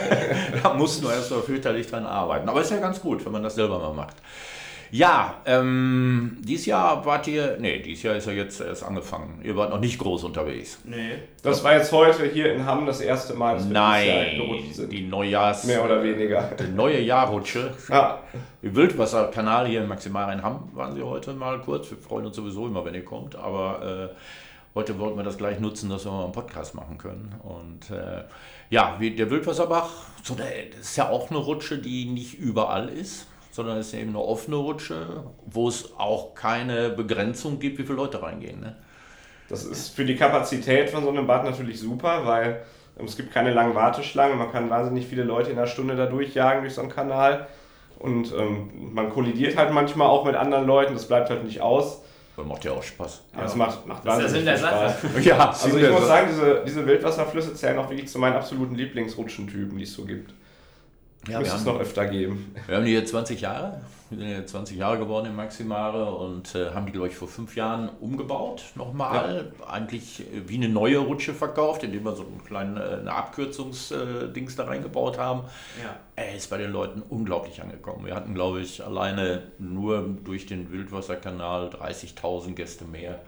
da mussten wir erst mal fürchterlich dran arbeiten. Aber ist ja ganz gut, wenn man das selber mal macht. Ja, ähm, dieses Jahr wart ihr, nee, dieses Jahr ist ja jetzt erst angefangen. Ihr wart noch nicht groß unterwegs. Nee. Das war jetzt heute hier in Hamm das erste Mal, dass wir dieses Jahr Nein, gerutscht sind. die Neujahrs, Mehr oder weniger. die neue Jahrrutsche. Ja, Im Wildwasserkanal hier in Maximalrhein Hamm waren sie heute mal kurz. Wir freuen uns sowieso immer, wenn ihr kommt, aber äh, heute wollten wir das gleich nutzen, dass wir mal einen Podcast machen können. Und äh, ja, wie der Wildwasserbach, so das ist ja auch eine Rutsche, die nicht überall ist, sondern es ist eben eine offene Rutsche, wo es auch keine Begrenzung gibt, wie viele Leute reingehen. Ne? das ist für die Kapazität von so einem Bad natürlich super, weil ähm, es gibt keine langen Warteschlangen. Man kann wahnsinnig viele Leute in einer Stunde da durchjagen durch so einen Kanal. Und ähm, man kollidiert halt manchmal auch mit anderen Leuten, das bleibt halt nicht aus. Das macht ja auch Spaß. Aber es macht, macht Das ist der wahnsinnig Sinn der viel Spaß. Sache. Ja, Also ich muss sagen, diese, diese Wildwasserflüsse zählen auch wirklich zu meinen absoluten Lieblingsrutschentypen, die es so gibt. Ja, wir Müsste es noch öfter geben. Wir haben die jetzt 20 Jahre. Wir sind jetzt 20 Jahre geworden im Maximare und äh, haben die, glaube ich, vor fünf Jahren umgebaut. Nochmal. Eigentlich äh, wie eine neue Rutsche verkauft, indem wir so einen kleinen äh, eine Abkürzungsdings da reingebaut haben. Ja. Er ist bei den Leuten unglaublich angekommen. Wir hatten, glaube ich, alleine nur durch den Wildwasserkanal 30.000 Gäste mehr,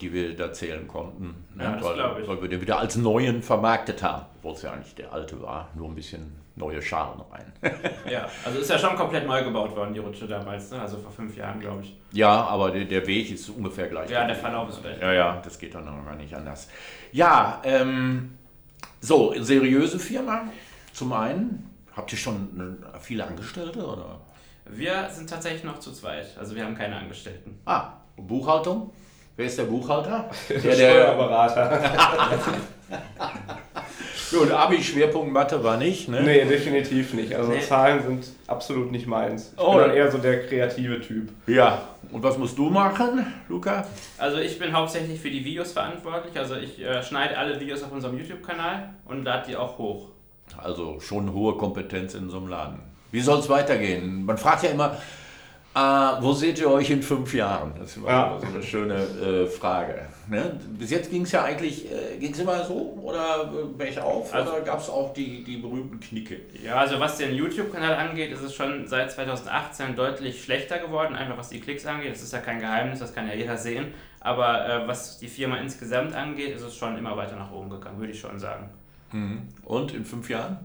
die wir da zählen konnten. ne? Ja, das weil, glaub ich. weil wir den wieder als neuen vermarktet haben, obwohl es ja eigentlich der alte war, nur ein bisschen neue Schalen rein. Ja, also ist ja schon komplett neu gebaut worden, die Rutsche damals, ne? also vor fünf Jahren, glaube ich. Ja, aber der, der Weg ist ungefähr gleich. Ja, der Verlauf ist gleich. Ja, ja, das geht dann gar nicht anders. Ja, ähm, so, seriöse Firma. Zum einen, habt ihr schon äh, viele Angestellte oder? Wir sind tatsächlich noch zu zweit, also wir haben keine Angestellten. Ah, Buchhaltung? Wer ist der Buchhalter? Der, Der der, Steuerberater. gut, Abi-Schwerpunkt Mathe war nicht, ne? Nee, definitiv nicht. Also Nee. Zahlen sind absolut nicht meins. Ich Oh, bin dann- eher so der kreative Typ. Ja, und was musst du machen, Luca? Also ich bin hauptsächlich für die Videos verantwortlich, also ich äh, schneide alle Videos auf unserem YouTube-Kanal und lade die auch hoch. Also schon hohe Kompetenz in so einem Laden. Wie soll es weitergehen? Man fragt ja immer, Äh, wo seht ihr euch in fünf Jahren? Das ist immer Ja. so eine schöne äh, Frage. Ne? Bis jetzt ging es ja eigentlich, äh, ging es immer so oder äh, bergauf Also- oder gab es auch die, die berühmten Knicke? Ja, also was den YouTube-Kanal angeht, ist es schon seit 2018 deutlich schlechter geworden, einfach was die Klicks angeht. Das ist ja kein Geheimnis, das kann ja jeder sehen. Aber äh, was die Firma insgesamt angeht, ist es schon immer weiter nach oben gegangen, würde ich schon sagen. Und in fünf Jahren?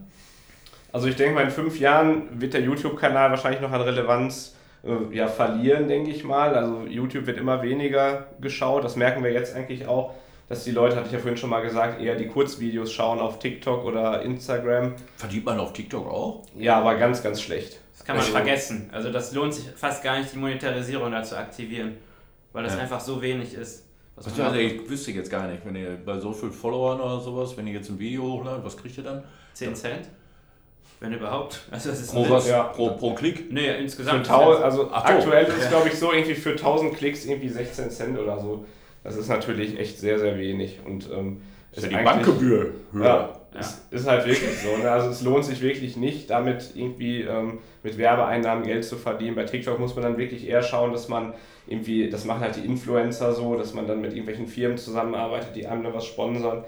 Also ich denke mal, in fünf Jahren wird der YouTube-Kanal wahrscheinlich noch an Relevanz äh, ja, verlieren, denke ich mal. Also YouTube wird immer weniger geschaut. Das merken wir jetzt eigentlich auch, dass die Leute, hatte ich ja vorhin schon mal gesagt, eher die Kurzvideos schauen auf TikTok oder Instagram. Verdient man auf TikTok auch? Ja, aber ganz, ganz schlecht. Das kann man Also- vergessen. Also das lohnt sich fast gar nicht, die Monetarisierung da zu aktivieren, weil das Ja. einfach so wenig ist. was Was man also macht. ich wüsste jetzt gar nicht, wenn ihr bei so vielen Followern oder sowas, wenn ihr jetzt ein Video hochladet, was kriegt ihr dann? 10 Cent? Wenn überhaupt. Also das ist Pro was? Ja. Pro, pro Klick? Nee, insgesamt. tau also Ach so. aktuell ist es, glaube ich, so irgendwie für 1000 Klicks irgendwie 16 Cent oder so. Das ist natürlich echt sehr, sehr wenig. Und ähm, Ist ja die eigentlich- Bankgebühr höher. Ja, es ist halt wirklich so. Ne? Also es lohnt sich wirklich nicht, damit irgendwie ähm, mit Werbeeinnahmen Geld zu verdienen. Bei TikTok muss man dann wirklich eher schauen, dass man irgendwie, das machen halt die Influencer so, dass man dann mit irgendwelchen Firmen zusammenarbeitet, die einem dann was sponsern.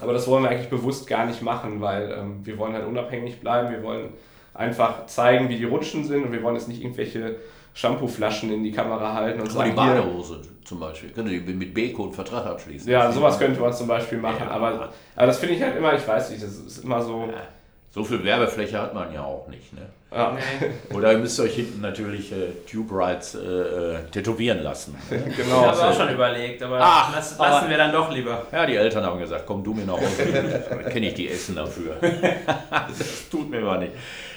Aber das wollen wir eigentlich bewusst gar nicht machen, weil ähm, wir wollen halt unabhängig bleiben. Wir wollen einfach zeigen, wie die Rutschen sind und wir wollen jetzt nicht irgendwelche Shampooflaschen in die Kamera halten und die sagen, hier, Badehose zum Beispiel. Könnt ihr mit Beko einen Vertrag abschließen? ja, sowas könnte man zum Beispiel machen. Ja. Aber, aber das finde ich halt immer, ich weiß nicht, das ist immer so. So viel Werbefläche hat man ja auch nicht. Ne? Ja. Oder ihr müsst euch hinten natürlich äh, Tube Rides äh, äh, tätowieren lassen. Ich Genau. habe auch schon überlegt, aber Ach, das aber- lassen wir dann doch lieber. Ja, die Eltern haben gesagt, komm du mir nach Hause. Dann kenne ich die Essen dafür. das tut mir aber nicht.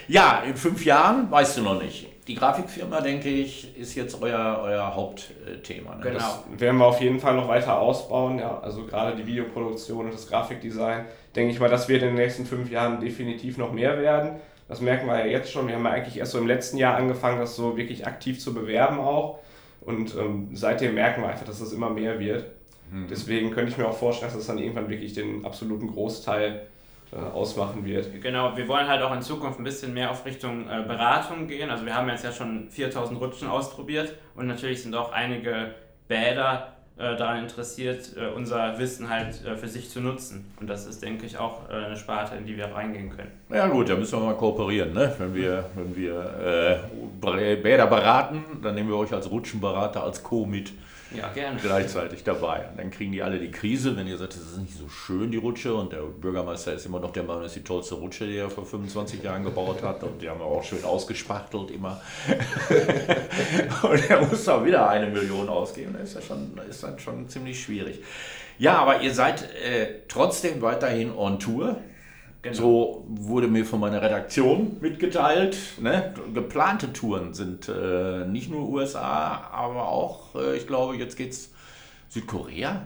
Ja, in fünf Jahren weißt du noch nicht. Die Grafikfirma, denke ich, ist jetzt euer, euer Hauptthema. Ne? Genau. Das werden wir auf jeden Fall noch weiter ausbauen. Ja, also gerade die Videoproduktion und das Grafikdesign, denke ich mal, das wird in den nächsten fünf Jahren definitiv noch mehr werden. Das merken wir ja jetzt schon. Wir haben ja eigentlich erst so im letzten Jahr angefangen, das so wirklich aktiv zu bewerben auch. Und ähm, seitdem merken wir einfach, dass es immer mehr wird. Deswegen könnte ich mir auch vorstellen, dass es dann irgendwann wirklich den absoluten Großteil ausmachen wird. Genau, wir wollen halt auch in Zukunft ein bisschen mehr auf Richtung äh, Beratung gehen. Also wir haben jetzt ja schon 4000 Rutschen ausprobiert und natürlich sind auch einige Bäder äh, daran interessiert, äh, unser Wissen halt äh, für sich zu nutzen. Und das ist, denke ich, auch äh, eine Sparte, in die wir reingehen können. Ja gut, da müssen wir mal kooperieren. Ne? Wenn wir, wenn wir äh, Bäder beraten, dann nehmen wir euch als Rutschenberater, als Co. mit Ja, gerne. gleichzeitig dabei. Und dann kriegen die alle die Krise, wenn ihr sagt, das ist nicht so schön, die Rutsche. Und der Bürgermeister ist immer noch der Meinung, das ist die tollste Rutsche, die er vor 25 Jahren gebaut hat. Und die haben wir auch schön ausgespachtelt immer. und er muss auch wieder eine Million ausgeben. Das ist, ja schon, ist dann schon ziemlich schwierig. Ja, aber ihr seid äh, trotzdem weiterhin on Tour. Genau. So wurde mir von meiner Redaktion mitgeteilt. Ne? Geplante Touren sind äh, nicht nur USA, aber auch, äh, ich glaube, jetzt geht's Südkorea,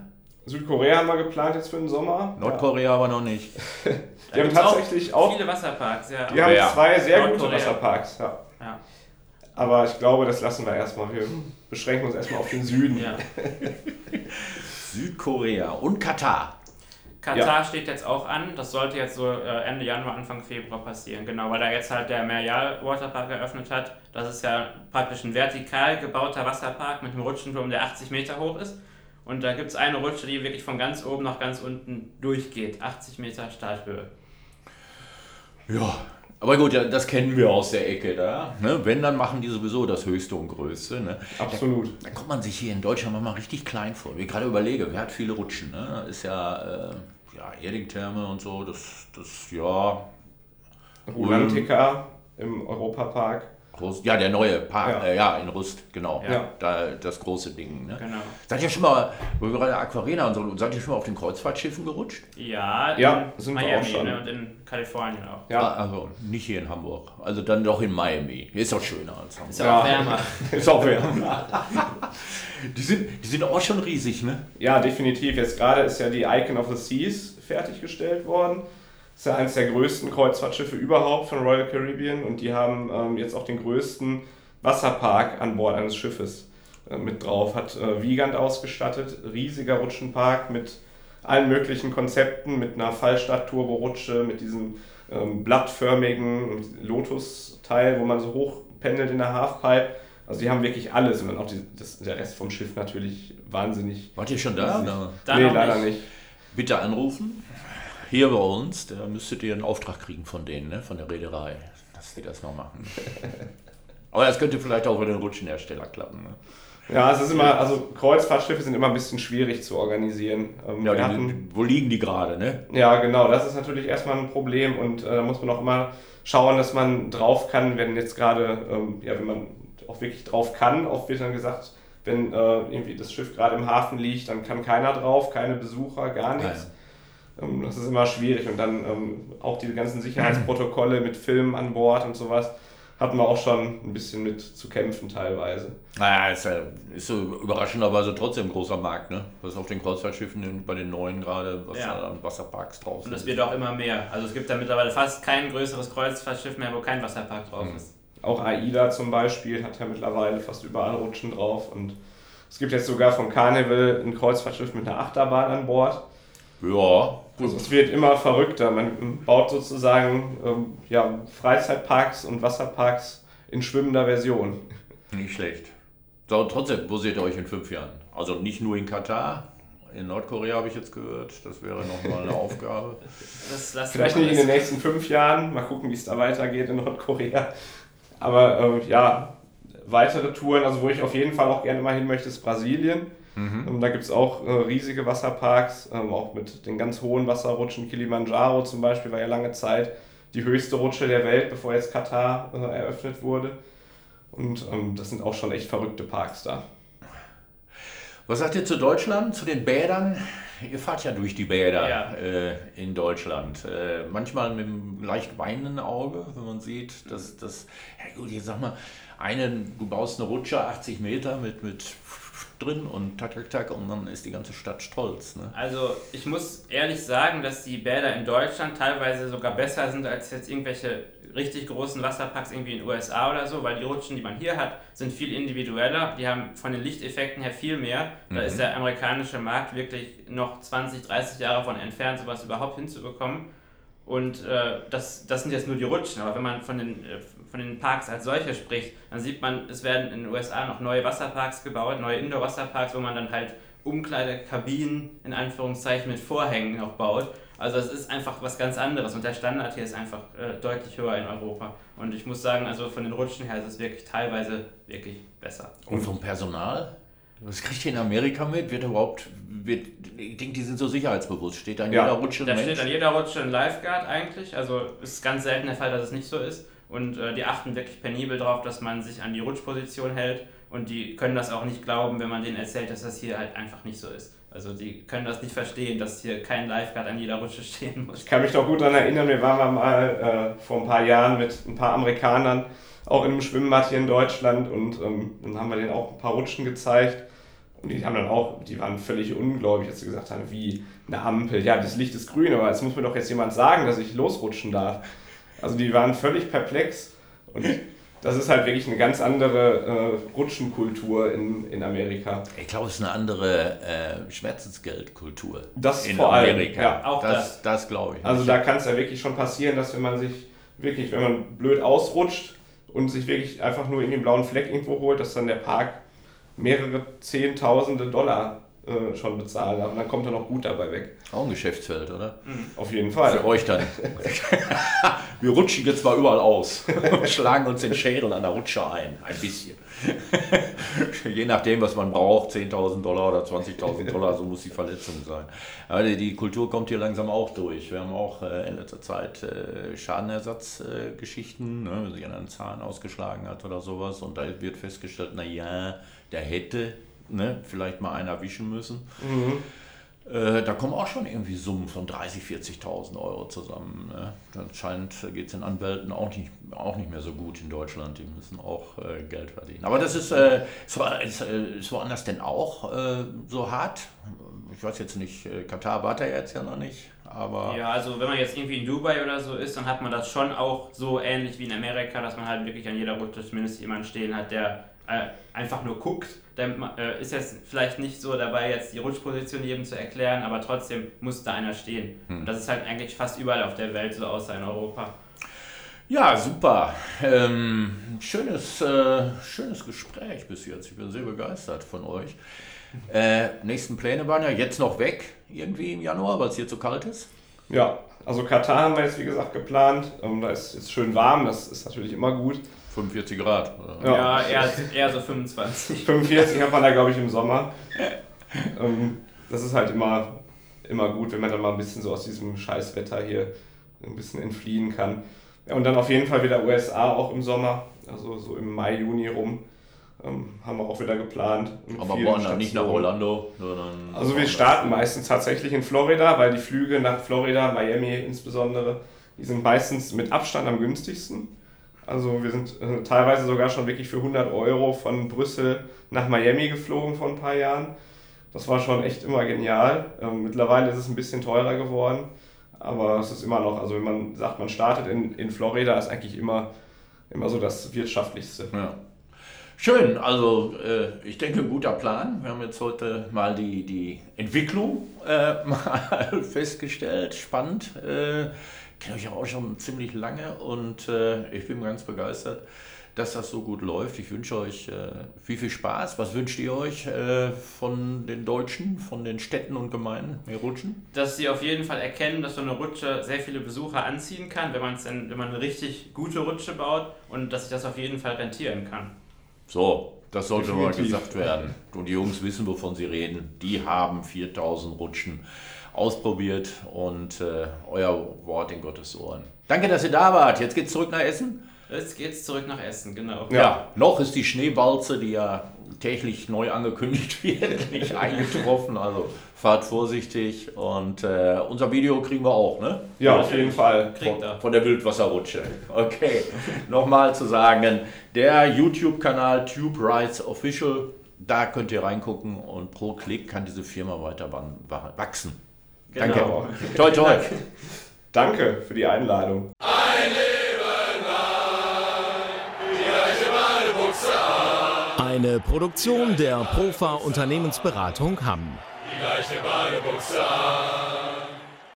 Südkorea haben wir geplant jetzt für den Sommer. Nordkorea aber noch nicht. Ja. Die haben tatsächlich auch, Viele Wasserparks, ja. die haben Ja. zwei sehr gute. Wasserparks. Ja. ja. Aber ich glaube, das lassen wir erstmal. Wir beschränken uns erstmal auf den Süden. ja. Südkorea und Katar. Katar steht jetzt auch an. Das sollte jetzt so äh, Ende Januar, Anfang Februar passieren. Genau, weil da jetzt halt der Merial Waterpark eröffnet hat. Das ist ja praktisch ein vertikal gebauter Wasserpark mit einem Rutschenturm, der 80 Meter hoch ist. Und da gibt es eine Rutsche, die wirklich von ganz oben nach ganz unten durchgeht. 80 Meter Starthöhe. Ja, aber gut, ja, das kennen wir aus der Ecke da. Ne? Wenn, dann machen die sowieso das Höchste und Größte. Ne? Absolut. Da kommt man sich hier in Deutschland manchmal richtig klein vor. Wie ich gerade überlege, wer hat viele Rutschen? Ne? Ist ja, äh, ja Erdingtherme und so, das, das ja, Rulantica im Europapark. Groß, ja, der neue Park, Ja. äh, ja in Rust, genau. Ja. Da, das große Ding. Ne? Genau. Seid ihr schon mal, wo wir gerade Aquarena und so, seid ihr schon mal auf den Kreuzfahrtschiffen gerutscht? Ja, Ja, in sind wir Miami auch schon. Ne, und in Kalifornien auch. Ja. Ah, Also nicht hier in Hamburg. Also dann doch in Miami. Hier ist doch schöner als Ist Hamburg. ja, Ja. auch wärmer. Ist auch wärmer. die, sind, die sind auch schon riesig, ne? Ja, definitiv. Jetzt gerade ist ja die Icon of the Seas fertiggestellt worden. Ist ja eines der größten Kreuzfahrtschiffe überhaupt von Royal Caribbean und die haben ähm, jetzt auch den größten Wasserpark an Bord eines Schiffes äh, mit drauf. Hat äh, Wiegand ausgestattet, riesiger Rutschenpark mit allen möglichen Konzepten, mit einer Fallstadt-Turbo-Rutsche, mit diesem ähm, blattförmigen Lotus-Teil, wo man so hoch pendelt in der Halfpipe. Also die haben wirklich alles und dann auch die, das, der Rest vom Schiff natürlich wahnsinnig. Wart ihr schon da? da nee, leider nicht. nicht. Bitte anrufen. Hier bei uns, da müsstet ihr einen Auftrag kriegen von denen, ne? von der Reederei, dass die das noch machen. Aber das könnte vielleicht auch über den Rutschenhersteller klappen. Ne? Ja, es ist immer, also Kreuzfahrtschiffe sind immer ein bisschen schwierig zu organisieren. Ähm, ja, die, hatten, wo liegen die gerade, ne? Ja, genau, das ist natürlich erstmal ein Problem und äh, da muss man auch immer schauen, dass man drauf kann, wenn jetzt gerade, ähm, ja, wenn man auch wirklich drauf kann. Oft wird dann gesagt, wenn äh, irgendwie das Schiff gerade im Hafen liegt, dann kann keiner drauf, keine Besucher, gar nichts. Ähm, das ist immer schwierig und dann ähm, auch die ganzen Sicherheitsprotokolle mit Filmen an Bord und sowas hatten wir auch schon ein bisschen mit zu kämpfen teilweise. Naja, ist, ja, ist so überraschenderweise trotzdem ein großer Markt, ne? Was auf den Kreuzfahrtschiffen bei den neuen gerade, was ja. da an Wasserparks drauf sind. Und das wird auch immer mehr. Also es gibt da mittlerweile fast kein größeres Kreuzfahrtschiff mehr, wo kein Wasserpark drauf mhm. ist. Auch AIDA zum Beispiel hat ja mittlerweile fast überall Rutschen drauf und es gibt jetzt sogar von Carnival ein Kreuzfahrtschiff mit einer Achterbahn an Bord. Ja. Also es wird immer verrückter. Man baut sozusagen ähm, ja, Freizeitparks und Wasserparks in schwimmender Version. Nicht schlecht. So, trotzdem, wo seht ihr euch in fünf Jahren? Also nicht nur in Katar, in Nordkorea habe ich jetzt gehört. Das wäre nochmal eine Aufgabe. Vielleicht nicht in den nächsten fünf Jahren. Mal gucken, wie es da weitergeht in Nordkorea. Aber äh, ja, weitere Touren, also wo ich auf jeden Fall auch gerne mal hin möchte, ist Brasilien. Mhm. Ähm, da gibt es auch äh, riesige Wasserparks, ähm, auch mit den ganz hohen Wasserrutschen. Kilimanjaro zum Beispiel war ja lange Zeit die höchste Rutsche der Welt, bevor jetzt Katar äh, eröffnet wurde. Und ähm, das sind auch schon echt verrückte Parks da. Was sagt ihr zu Deutschland, zu den Bädern? Ihr fahrt ja durch die Bäder ja. äh, in Deutschland. Äh, manchmal mit einem leicht weinenden Auge, wenn man sieht, dass das, ja gut, jetzt sag mal, eine, du baust eine Rutsche 80 Meter mit, mit drin und tak, tak, tak und dann ist die ganze Stadt stolz. Ne? Also ich muss ehrlich sagen, dass die Bäder in Deutschland teilweise sogar besser sind als jetzt irgendwelche richtig großen Wasserparks irgendwie in den USA oder so, weil die Rutschen, die man hier hat, sind viel individueller. Die haben von den Lichteffekten her viel mehr. Da mhm. ist der amerikanische Markt wirklich noch 20, 30 Jahre von entfernt, sowas überhaupt hinzubekommen. Und äh, das, das sind jetzt nur die Rutschen, aber wenn man von den, äh, von den Parks als solche spricht, dann sieht man, es werden in den USA noch neue Wasserparks gebaut, neue Indoor-Wasserparks, wo man dann halt Umkleidekabinen in Anführungszeichen mit Vorhängen noch baut. Also es ist einfach was ganz anderes und der Standard hier ist einfach äh, deutlich höher in Europa. Und ich muss sagen, also von den Rutschen her ist es wirklich teilweise wirklich besser. Und vom Personal? Was kriegt ihr in Amerika mit? Wird überhaupt, wird, ich denke, die sind so sicherheitsbewusst. Steht an ja. jeder Rutsche ein Da Mensch? steht an jeder Rutsche ein Lifeguard eigentlich. Also ist ganz selten der Fall, dass es nicht so ist. Und äh, die achten wirklich penibel darauf, dass man sich an die Rutschposition hält. Und die können das auch nicht glauben, wenn man denen erzählt, dass das hier halt einfach nicht so ist. Also die können das nicht verstehen, dass hier kein Lifeguard an jeder Rutsche stehen muss. Ich kann mich doch gut daran erinnern, wir waren mal äh, vor ein paar Jahren mit ein paar Amerikanern auch in einem Schwimmbad hier in Deutschland und ähm, dann haben wir denen auch ein paar Rutschen gezeigt. Und die haben dann auch, die waren völlig ungläubig, als sie gesagt haben, wie eine Ampel, ja, das Licht ist grün, aber jetzt muss mir doch jetzt jemand sagen, dass ich losrutschen darf. Also die waren völlig perplex und das ist halt wirklich eine ganz andere äh, Rutschenkultur in, in Amerika. Ich glaube, es ist eine andere äh, Schmerzensgeldkultur das in vor Amerika. Allem, ja, auch das, das, das glaube ich. Also da kann es ja wirklich schon passieren, dass wenn man sich wirklich, wenn man blöd ausrutscht und sich wirklich einfach nur in den blauen Fleck irgendwo holt, dass dann der Park mehrere Zehntausende Dollar äh, schon bezahlt haben. Dann kommt er noch gut dabei weg. Auch ein Geschäftsfeld, oder? Mhm. Auf jeden Fall. Für euch dann. Wir rutschen jetzt mal überall aus und schlagen uns den Schädel an der Rutsche ein. Ein bisschen. Je nachdem, was man braucht, 10.000 Dollar oder 20.000 Dollar, so muss die Verletzung sein. Aber die, die, Kultur kommt hier langsam auch durch. Wir haben auch äh, in letzter Zeit äh, Schadenersatzgeschichten, ne, wenn sich einen Zahn ausgeschlagen hat oder sowas. Und da wird festgestellt, naja, der hätte ne, vielleicht mal einer wischen müssen. Mhm. Äh, da kommen auch schon irgendwie Summen von 30.000, 40.000 Euro zusammen. Ne? Anscheinend geht es den Anwälten auch nicht, auch nicht mehr so gut in Deutschland. Die müssen auch äh, Geld verdienen. Aber das ist, äh, ist, ist, äh, ist woanders denn auch äh, so hart? Ich weiß jetzt nicht, äh, Katar war da jetzt ja noch nicht. Aber ja, also wenn man jetzt irgendwie in Dubai oder so ist, dann hat man das schon auch so ähnlich wie in Amerika, dass man halt wirklich an jeder Route zumindest jemanden stehen hat, der äh, einfach nur guckt, dann äh, ist jetzt vielleicht nicht so dabei, jetzt die Rutschposition jedem zu erklären, aber trotzdem muss da einer stehen. Hm. Und das ist halt eigentlich fast überall auf der Welt so, außer in Europa. Ja, super. Ähm, schönes, äh, schönes Gespräch bis jetzt. Ich bin sehr begeistert von euch. Äh, nächsten Pläne waren ja jetzt noch weg, irgendwie im Januar, weil es hier zu kalt ist. Ja, also Katar haben wir jetzt wie gesagt geplant. Ähm, da ist es schön warm, das ist natürlich immer gut. 45 Grad. Oder? Ja, ja eher, eher so 25. 45 hat man da, glaube ich, im Sommer. ähm, das ist halt immer, immer gut, wenn man dann mal ein bisschen so aus diesem Scheißwetter hier ein bisschen entfliehen kann. Ja, und dann auf jeden Fall wieder USA auch im Sommer, also so im Mai, Juni rum. Ähm, haben wir auch wieder geplant. Aber wollen nicht nach Orlando, sondern. Also wir starten meistens tatsächlich in Florida, weil die Flüge nach Florida, Miami insbesondere, die sind meistens mit Abstand am günstigsten. Also wir sind äh, teilweise sogar schon wirklich für 100 Euro von Brüssel nach Miami geflogen vor ein paar Jahren. Das war schon echt immer genial. Ähm, mittlerweile ist es ein bisschen teurer geworden, aber es ist immer noch, also wenn man sagt, man startet in, in Florida, ist eigentlich immer, immer so das wirtschaftlichste. Ja. Schön, also äh, ich denke, ein guter Plan. Wir haben jetzt heute mal die, die Entwicklung äh, mal festgestellt. Spannend. Äh, kenne euch auch schon ziemlich lange und äh, ich bin ganz begeistert, dass das so gut läuft. Ich wünsche euch äh, viel, viel Spaß. Was wünscht ihr euch äh, von den Deutschen, von den Städten und Gemeinden, mehr Rutschen? Dass sie auf jeden Fall erkennen, dass so eine Rutsche sehr viele Besucher anziehen kann, wenn, man's dann, wenn man eine richtig gute Rutsche baut und dass sich das auf jeden Fall rentieren kann. So, das sollte mal gesagt werden. Und die Jungs wissen, wovon sie reden. Die haben 4000 Rutschen ausprobiert und äh, euer Wort in Gottes Ohren. Danke, dass ihr da wart. Jetzt geht's zurück nach Essen. Jetzt geht's zurück nach Essen, genau. Ja, ja noch ist die Schneewalze, die ja täglich neu angekündigt wird, nicht eingetroffen. Also fahrt vorsichtig und äh, unser Video kriegen wir auch, ne? Ja, auf jeden Fall. Von, von, der Wildwasserrutsche. Okay, nochmal zu sagen, der YouTube-Kanal Tube Rights Official, da könnt ihr reingucken und pro Klick kann diese Firma weiter wachsen. Genau. Danke. Toi, toi. Danke für die Einladung. Ein Leben lang, die gleiche Badebuchse an. Eine Produktion der Profa Unternehmensberatung Hamm. Die gleiche Badebuchse an.